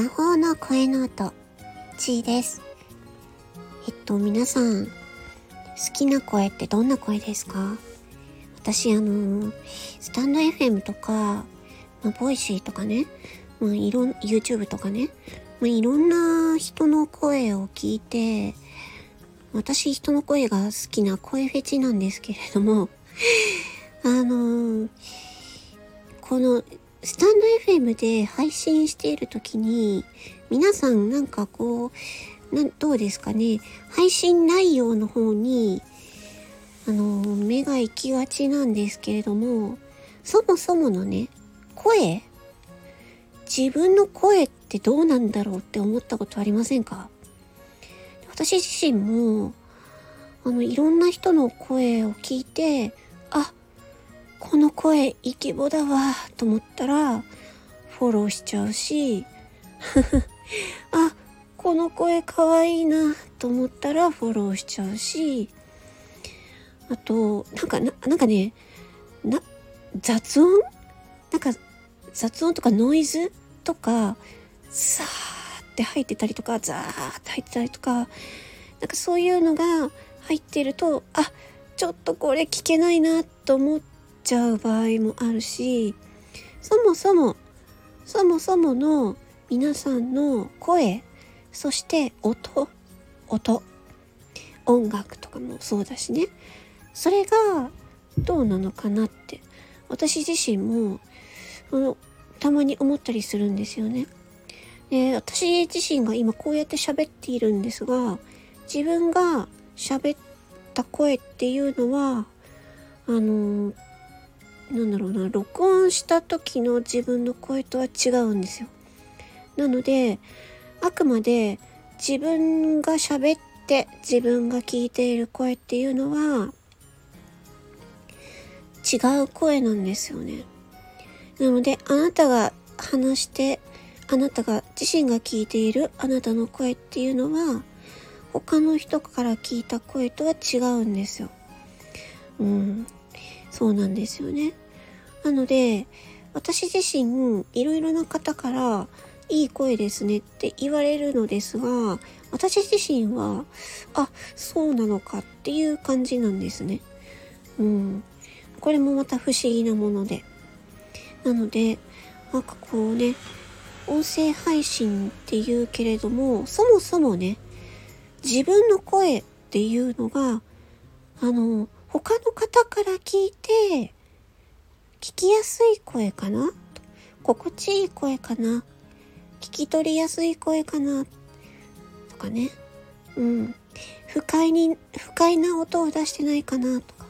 魔法の声の音、ちーです。えっと、皆さん、好きな声ってどんな声ですか？私、あの、 stand.fm とか、まあ、 Voicy とかね、まあ、いろん、YouTube とかね、まあ、いろんな人の声を聞いて、私人の声が好きな声フェチなんですけれども、あのこのスタンド FM で配信している時に、皆さんなんかこう、などうですかね、配信内容の方に、あの、目が行きがちなんですけれども、そもそものね、声自分の声ってどうなんだろうって思ったことありませんか？私自身も、あの、いろんな人の声を聞いて、あ、この声イケボだわと思ったらフォローしちゃうし あこの声かわいいなと思ったらフォローしちゃうしあとなんかななんかねな雑音？なんか雑音とかノイズとかさーって入ってたりとかザーって入ってたりとかなんかそういうのが入ってるとあちょっとこれ聞けないなと思っちゃう場合もあるしそもそもそもそもの皆さんの声そして音音音楽とかもそうだしねそれがどうなのかなって私自身もあのたまに思ったりするんですよね。で私自身が今こうやって喋っているんですが自分が喋った声っていうのはあのなんだろうな録音した時の自分の声とは違うんですよ。なのであくまで自分が喋って自分が聞いている声っていうのは違う声なんですよね。なのであなたが話してあなたが自身が聞いているあなたの声っていうのは他の人から聞いた声とは違うんですよ。うん。そうなんですよね。なので、私自身、いろいろな方から、いい声ですねって言われるのですが、私自身は、あ、そうなのかっていう感じなんですね。うん。これもまた不思議なもので。なので、なんかこうね、音声配信っていうけれども、そもそもね、自分の声っていうのが、あの、他の方から聞いて、きやすい声かな？心地いい声かな？聞き取りやすい声かな？とかね。うん。不快に、不快な音を出してないかな？とか。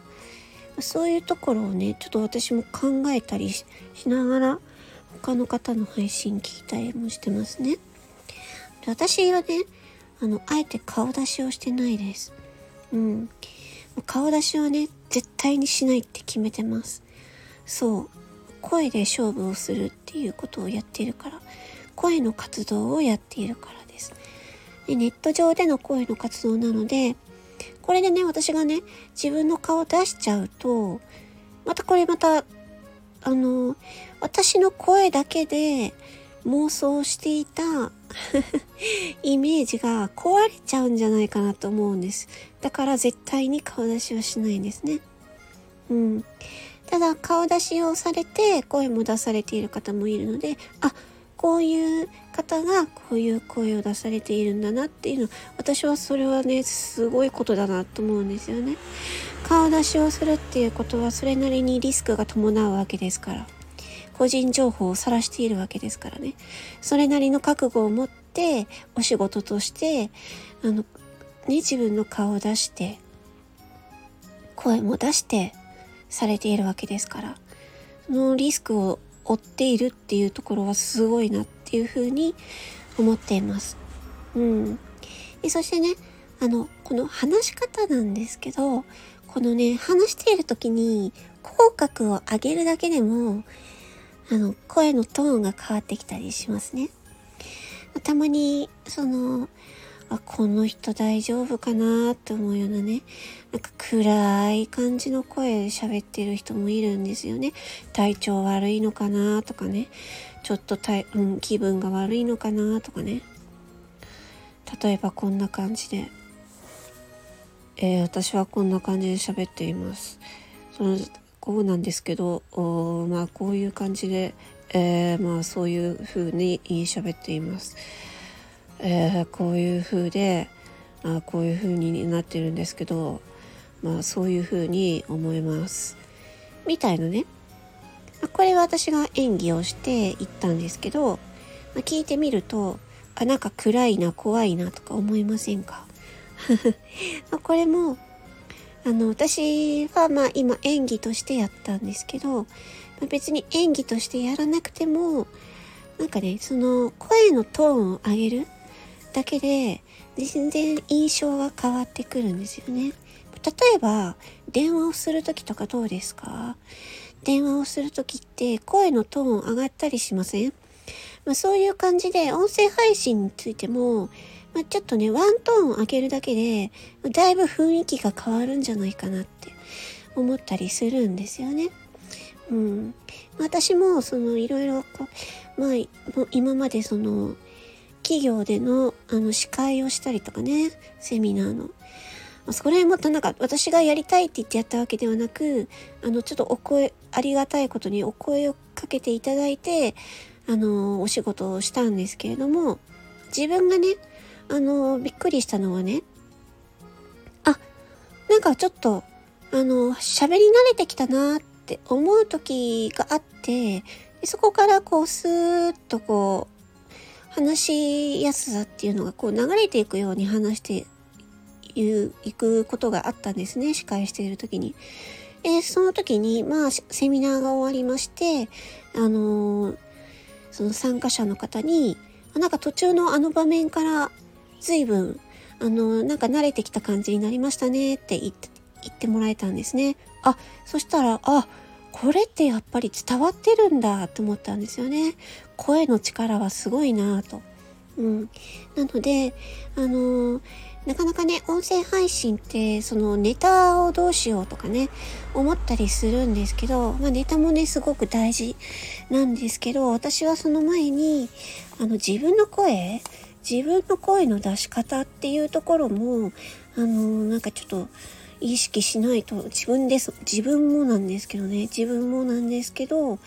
そういうところをね、ちょっと私も考えたりしながら、他の方の配信聞いたりもしてますね。で私はね、あの、あえて顔出しをしてないです。うん。顔出しはね、絶対にしないって決めてます。そう。声で勝負をするっていうことをやっているから。声の活動をやっているからです。でネット上での声の活動なので、これでね、私がね、自分の顔出しちゃうと、またこれまた、あの、私の声だけで妄想していた イメージが壊れちゃうんじゃないかなと思うんです。だから絶対に顔出しはしないんですね。うん。ただ顔出しをされて声も出されている方もいるので、あ、こういう方がこういう声を出されているんだなっていうの、私はそれはね、すごいことだなと思うんですよね。顔出しをするっていうことはそれなりにリスクが伴うわけですから。個人情報を晒しているわけですからね。それなりの覚悟を持ってお仕事として、あの、ね、自分の顔を出して、声も出してされているわけですから、そのリスクを負っているっていうところはすごいなっていうふうに思っています。うん。でそしてね、あの、この話し方なんですけど、このね、話している時に口角を上げるだけでも、あの、声のトーンが変わってきたりしますね。たまに、その、あ、この人大丈夫かなって思うようなね、なんか暗い感じの声で喋ってる人もいるんですよね。体調悪いのかなとかね、ちょっと体、うん、気分が悪いのかなとかね。例えばこんな感じで、えー、私はこんな感じで喋っています。そのこうなんですけど、まあこういう感じで、えー、まあそういう風に喋っています。えー、こういう風で、あこういう風になってるんですけど、まあそういう風に思います。みたいなね。これは私が演技をして言ったんですけど、まあ、聞いてみると、あ、なんか暗いな、怖いなとか思いませんか？これも、あの、私はまあ今演技としてやったんですけど、ま別に演技としてやらなくても、なんかね、その声のトーンを上げるだけで、全然印象が変わってくるんですよね。例えば、電話をするときとかどうですか？電話をするときって声のトーン上がったりしません？まあ、そういう感じで音声配信についても、まあ、ちょっとね、ワントーン上げるだけで、だいぶ雰囲気が変わるんじゃないかなって思ったりするんですよね。うん。私も、その、いろいろこう、まあ、今までその、企業での、あの、司会をしたりとかね、セミナーの。そこら辺もなんか私がやりたいって言ってやったわけではなく、あの、ちょっとお声、ありがたいことにお声をかけていただいて、あの、お仕事をしたんですけれども、自分がね、あの、びっくりしたのはね、あ、なんかちょっと、あの、喋り慣れてきたなって思う時があって、そこからこう、スーッとこう、話しやすさっていうのがこう流れていくように話していくことがあったんですね、司会している時に。で、その時に、まあ、セミナーが終わりまして、あのー、その参加者の方に、なんか途中のあの場面から随分、あの、なんか慣れてきた感じになりましたねって言って言ってもらえたんですね。あ、そしたら、あ、これってやっぱり伝わってるんだと思ったんですよね。声の力はすごいなと。うん。なので、あのなかなかね、音声配信って、そのネタをどうしようとかね、思ったりするんですけど、まあネタもね、すごく大事なんですけど、私はその前に、あの自分の声、自分の声の出し方っていうところも、あのなんかちょっと、意識しないと、自分です、自分もなんですけどね、自分もなんですけど、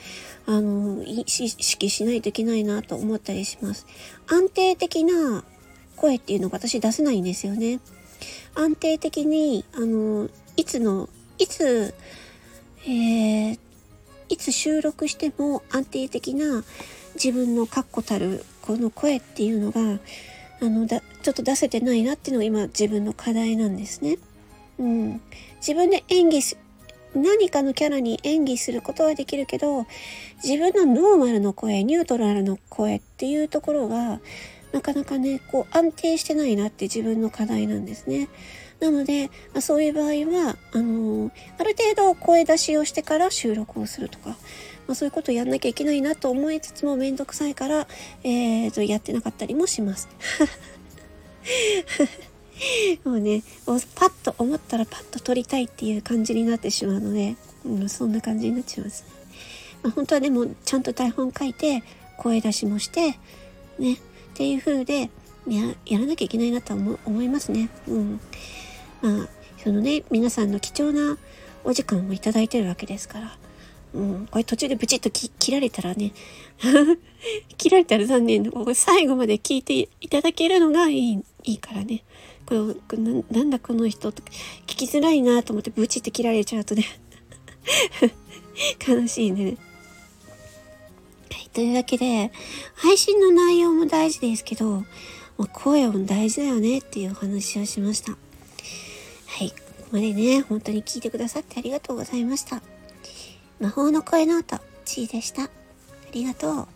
あの、意識しないといけないなと思ったりします。安定的な声っていうのが私出せないんですよね。安定的に、あの、いつの、いつ、えー、いつ収録しても安定的な自分の確固たるこの声っていうのが、あの、だ、ちょっと出せてないなっていうのが今自分の課題なんですね。うん。自分で演技す、何かのキャラに演技することはできるけど、自分のノーマルの声、ニュートラルの声っていうところが、なかなかね、こう安定してないなって自分の課題なんですね。なので、まあ、そういう場合は、あのー、ある程度声出しをしてから収録をするとか、まあ、そういうことをやんなきゃいけないなと思いつつもめんどくさいから、えーと、やってなかったりもします。もうね、パッと思ったらパッと撮りたいっていう感じになってしまうので、う、そんな感じになっちゃいます。まあ、本当はでも、ちゃんと台本書いて、声出しもして、ね、っていう風でや、やらなきゃいけないなと思思いますね。うん。まあ、そのね、皆さんの貴重なお時間をいただいてるわけですから。うん、これ途中でブチッと切られたらね、切られたら残念。最後まで聞いていただけるのがいい、いいからね。これな、んだこの人と聞きづらいなと思ってブチって切られちゃうとね 悲しいね。はいというわけで、配信の内容も大事ですけど、まあ、声も大事だよねっていうお話をしました。はい。ここまでね、本当に聞いてくださってありがとうございました。魔法の声の音、ちーでした。ありがとう。